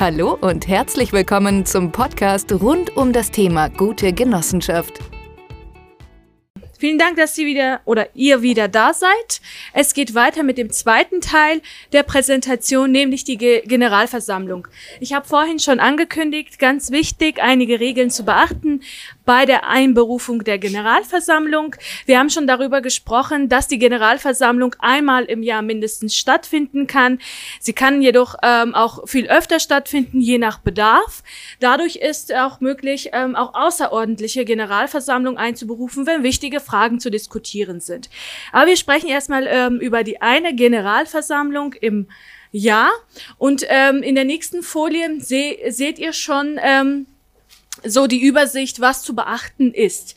Hallo und herzlich willkommen zum Podcast rund um das Thema gute Genossenschaft. Vielen Dank, dass Sie wieder oder ihr wieder da seid. Es geht weiter mit dem zweiten Teil der Präsentation, nämlich die Ge Generalversammlung. Ich habe vorhin schon angekündigt, ganz wichtig, einige Regeln zu beachten bei der Einberufung der Generalversammlung. Wir haben schon darüber gesprochen, dass die Generalversammlung einmal im Jahr mindestens stattfinden kann. Sie kann jedoch ähm, auch viel öfter stattfinden, je nach Bedarf. Dadurch ist auch möglich, ähm, auch außerordentliche Generalversammlung einzuberufen, wenn wichtige Fragen zu diskutieren sind. Aber wir sprechen erstmal ähm, über die eine Generalversammlung im Jahr. Und ähm, in der nächsten Folie se seht ihr schon, ähm, so die Übersicht, was zu beachten ist.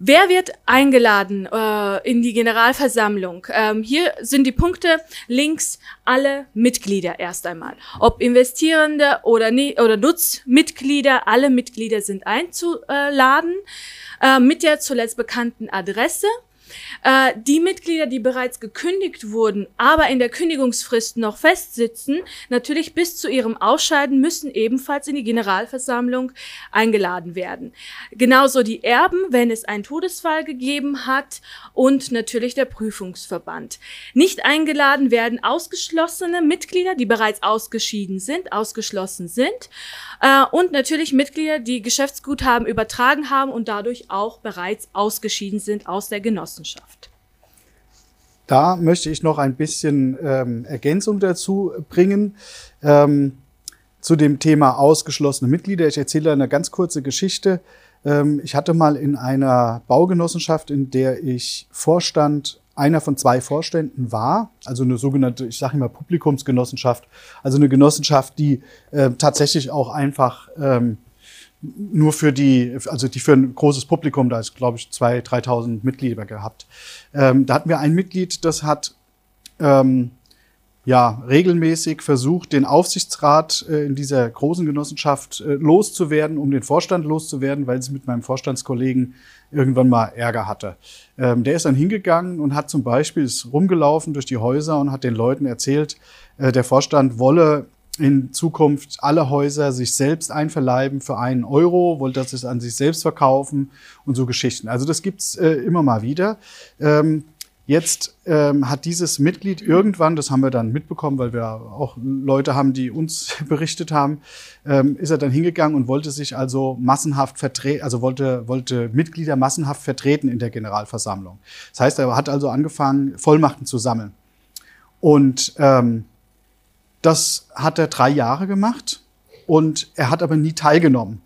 Wer wird eingeladen äh, in die Generalversammlung? Ähm, hier sind die Punkte links alle Mitglieder erst einmal. Ob Investierende oder, nie, oder Nutzmitglieder, alle Mitglieder sind einzuladen äh, mit der zuletzt bekannten Adresse. Äh, die Mitglieder, die bereits gekündigt wurden, aber in der Kündigungsfrist noch festsitzen, natürlich bis zu ihrem Ausscheiden, müssen ebenfalls in die Generalversammlung eingeladen werden. Genauso die Erben, wenn es einen Todesfall gegeben hat und natürlich der Prüfungsverband. Nicht eingeladen werden ausgeschlossene Mitglieder, die bereits ausgeschieden sind, ausgeschlossen sind äh, und natürlich Mitglieder, die Geschäftsguthaben übertragen haben und dadurch auch bereits ausgeschieden sind aus der Genossenschaft. Da möchte ich noch ein bisschen ähm, Ergänzung dazu bringen. Ähm, zu dem Thema ausgeschlossene Mitglieder. Ich erzähle eine ganz kurze Geschichte. Ähm, ich hatte mal in einer Baugenossenschaft, in der ich Vorstand einer von zwei Vorständen war, also eine sogenannte, ich sage immer Publikumsgenossenschaft, also eine Genossenschaft, die äh, tatsächlich auch einfach ähm, nur für die, also die für ein großes Publikum, da ist glaube ich 2.000, 3.000 Mitglieder gehabt. Ähm, da hatten wir ein Mitglied, das hat ähm, ja regelmäßig versucht, den Aufsichtsrat äh, in dieser großen Genossenschaft äh, loszuwerden, um den Vorstand loszuwerden, weil sie mit meinem Vorstandskollegen irgendwann mal Ärger hatte. Ähm, der ist dann hingegangen und hat zum Beispiel ist rumgelaufen durch die Häuser und hat den Leuten erzählt, äh, der Vorstand wolle in Zukunft alle Häuser sich selbst einverleiben für einen Euro, wollte das an sich selbst verkaufen und so Geschichten. Also das gibt's äh, immer mal wieder. Ähm, Jetzt ähm, hat dieses Mitglied irgendwann, das haben wir dann mitbekommen, weil wir auch Leute haben, die uns berichtet haben, ähm, ist er dann hingegangen und wollte sich also massenhaft vertreten, also wollte, wollte Mitglieder massenhaft vertreten in der Generalversammlung. Das heißt, er hat also angefangen, Vollmachten zu sammeln. Und ähm, das hat er drei Jahre gemacht und er hat aber nie teilgenommen,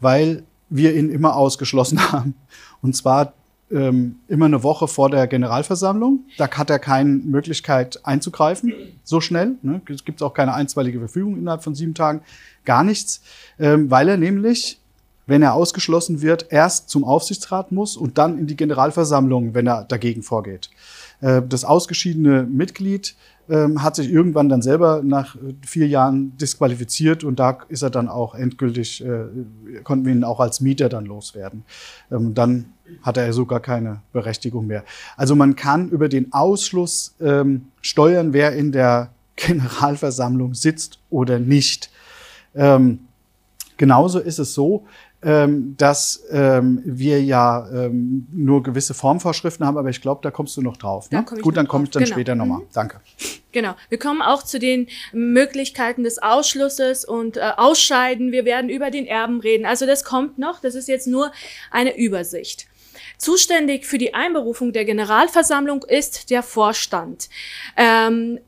weil wir ihn immer ausgeschlossen haben. Und zwar ähm, immer eine Woche vor der Generalversammlung. Da hat er keine Möglichkeit einzugreifen, so schnell. Ne? Es gibt auch keine einstweilige Verfügung innerhalb von sieben Tagen, gar nichts, ähm, weil er nämlich, wenn er ausgeschlossen wird, erst zum Aufsichtsrat muss und dann in die Generalversammlung, wenn er dagegen vorgeht. Äh, das ausgeschiedene Mitglied ähm, hat sich irgendwann dann selber nach äh, vier Jahren disqualifiziert und da ist er dann auch endgültig, äh, konnten wir ihn auch als Mieter dann loswerden. Ähm, dann hat er sogar keine Berechtigung mehr. Also man kann über den Ausschluss ähm, steuern, wer in der Generalversammlung sitzt oder nicht. Genauso ist es so, ähm, dass ähm, wir ja ähm, nur gewisse Formvorschriften haben, aber ich glaube, da kommst du noch drauf. Ne? Gut, dann komme ich dann genau. später nochmal. Mhm. Danke. Genau. Wir kommen auch zu den Möglichkeiten des Ausschlusses und äh, Ausscheiden. Wir werden über den Erben reden. Also das kommt noch. Das ist jetzt nur eine Übersicht. Zuständig für die Einberufung der Generalversammlung ist der Vorstand. Ähm,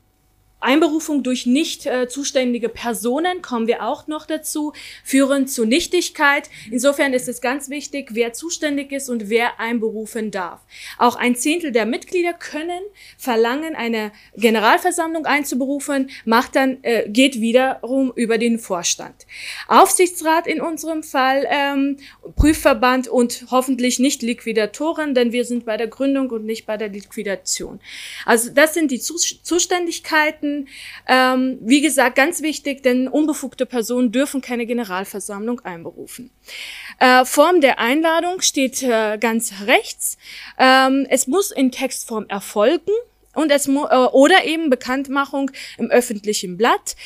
Einberufung durch nicht äh, zuständige Personen, kommen wir auch noch dazu, führen zu Nichtigkeit. Insofern ist es ganz wichtig, wer zuständig ist und wer einberufen darf. Auch ein Zehntel der Mitglieder können verlangen, eine Generalversammlung einzuberufen, macht dann, äh, geht wiederum über den Vorstand. Aufsichtsrat in unserem Fall, ähm, Prüfverband und hoffentlich nicht Liquidatoren, denn wir sind bei der Gründung und nicht bei der Liquidation. Also das sind die Zuständigkeiten Minuten. Ähm, wie gesagt, ganz wichtig, denn unbefugte Personen dürfen keine Generalversammlung einberufen. Äh, Form der Einladung steht äh, ganz rechts. Ähm, es muss in Textform erfolgen und es mu- äh, oder eben Bekanntmachung im öffentlichen Blatt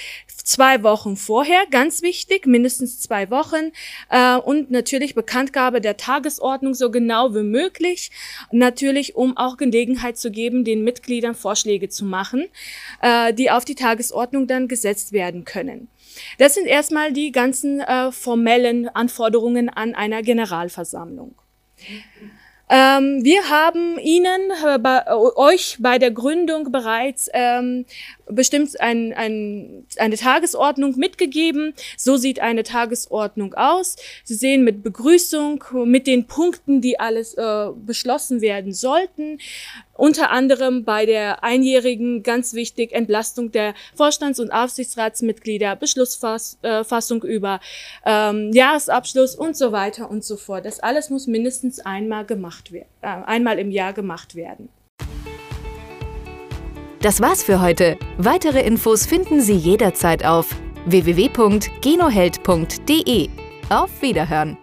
zwei Wochen vorher, ganz wichtig, mindestens zwei Wochen äh, und natürlich Bekanntgabe der Tagesordnung so genau wie möglich, natürlich um auch Gelegenheit zu geben, den Mitgliedern Vorschläge zu machen, äh, die auf die Tagesordnung dann gesetzt werden können. Das sind erstmal die ganzen äh, formellen Anforderungen an einer Generalversammlung. Ähm, wir haben Ihnen, äh, bei, äh, euch bei der Gründung bereits ähm, bestimmt ein, ein, eine Tagesordnung mitgegeben. So sieht eine Tagesordnung aus. Sie sehen mit Begrüßung, mit den Punkten, die alles äh, beschlossen werden sollten. Unter anderem bei der einjährigen, ganz wichtig, Entlastung der Vorstands- und Aufsichtsratsmitglieder, Beschlussfassung über ähm, Jahresabschluss und so weiter und so fort. Das alles muss mindestens einmal gemacht äh, einmal im Jahr gemacht werden. Das war's für heute. Weitere Infos finden Sie jederzeit auf www.genoheld.de. Auf Wiederhören!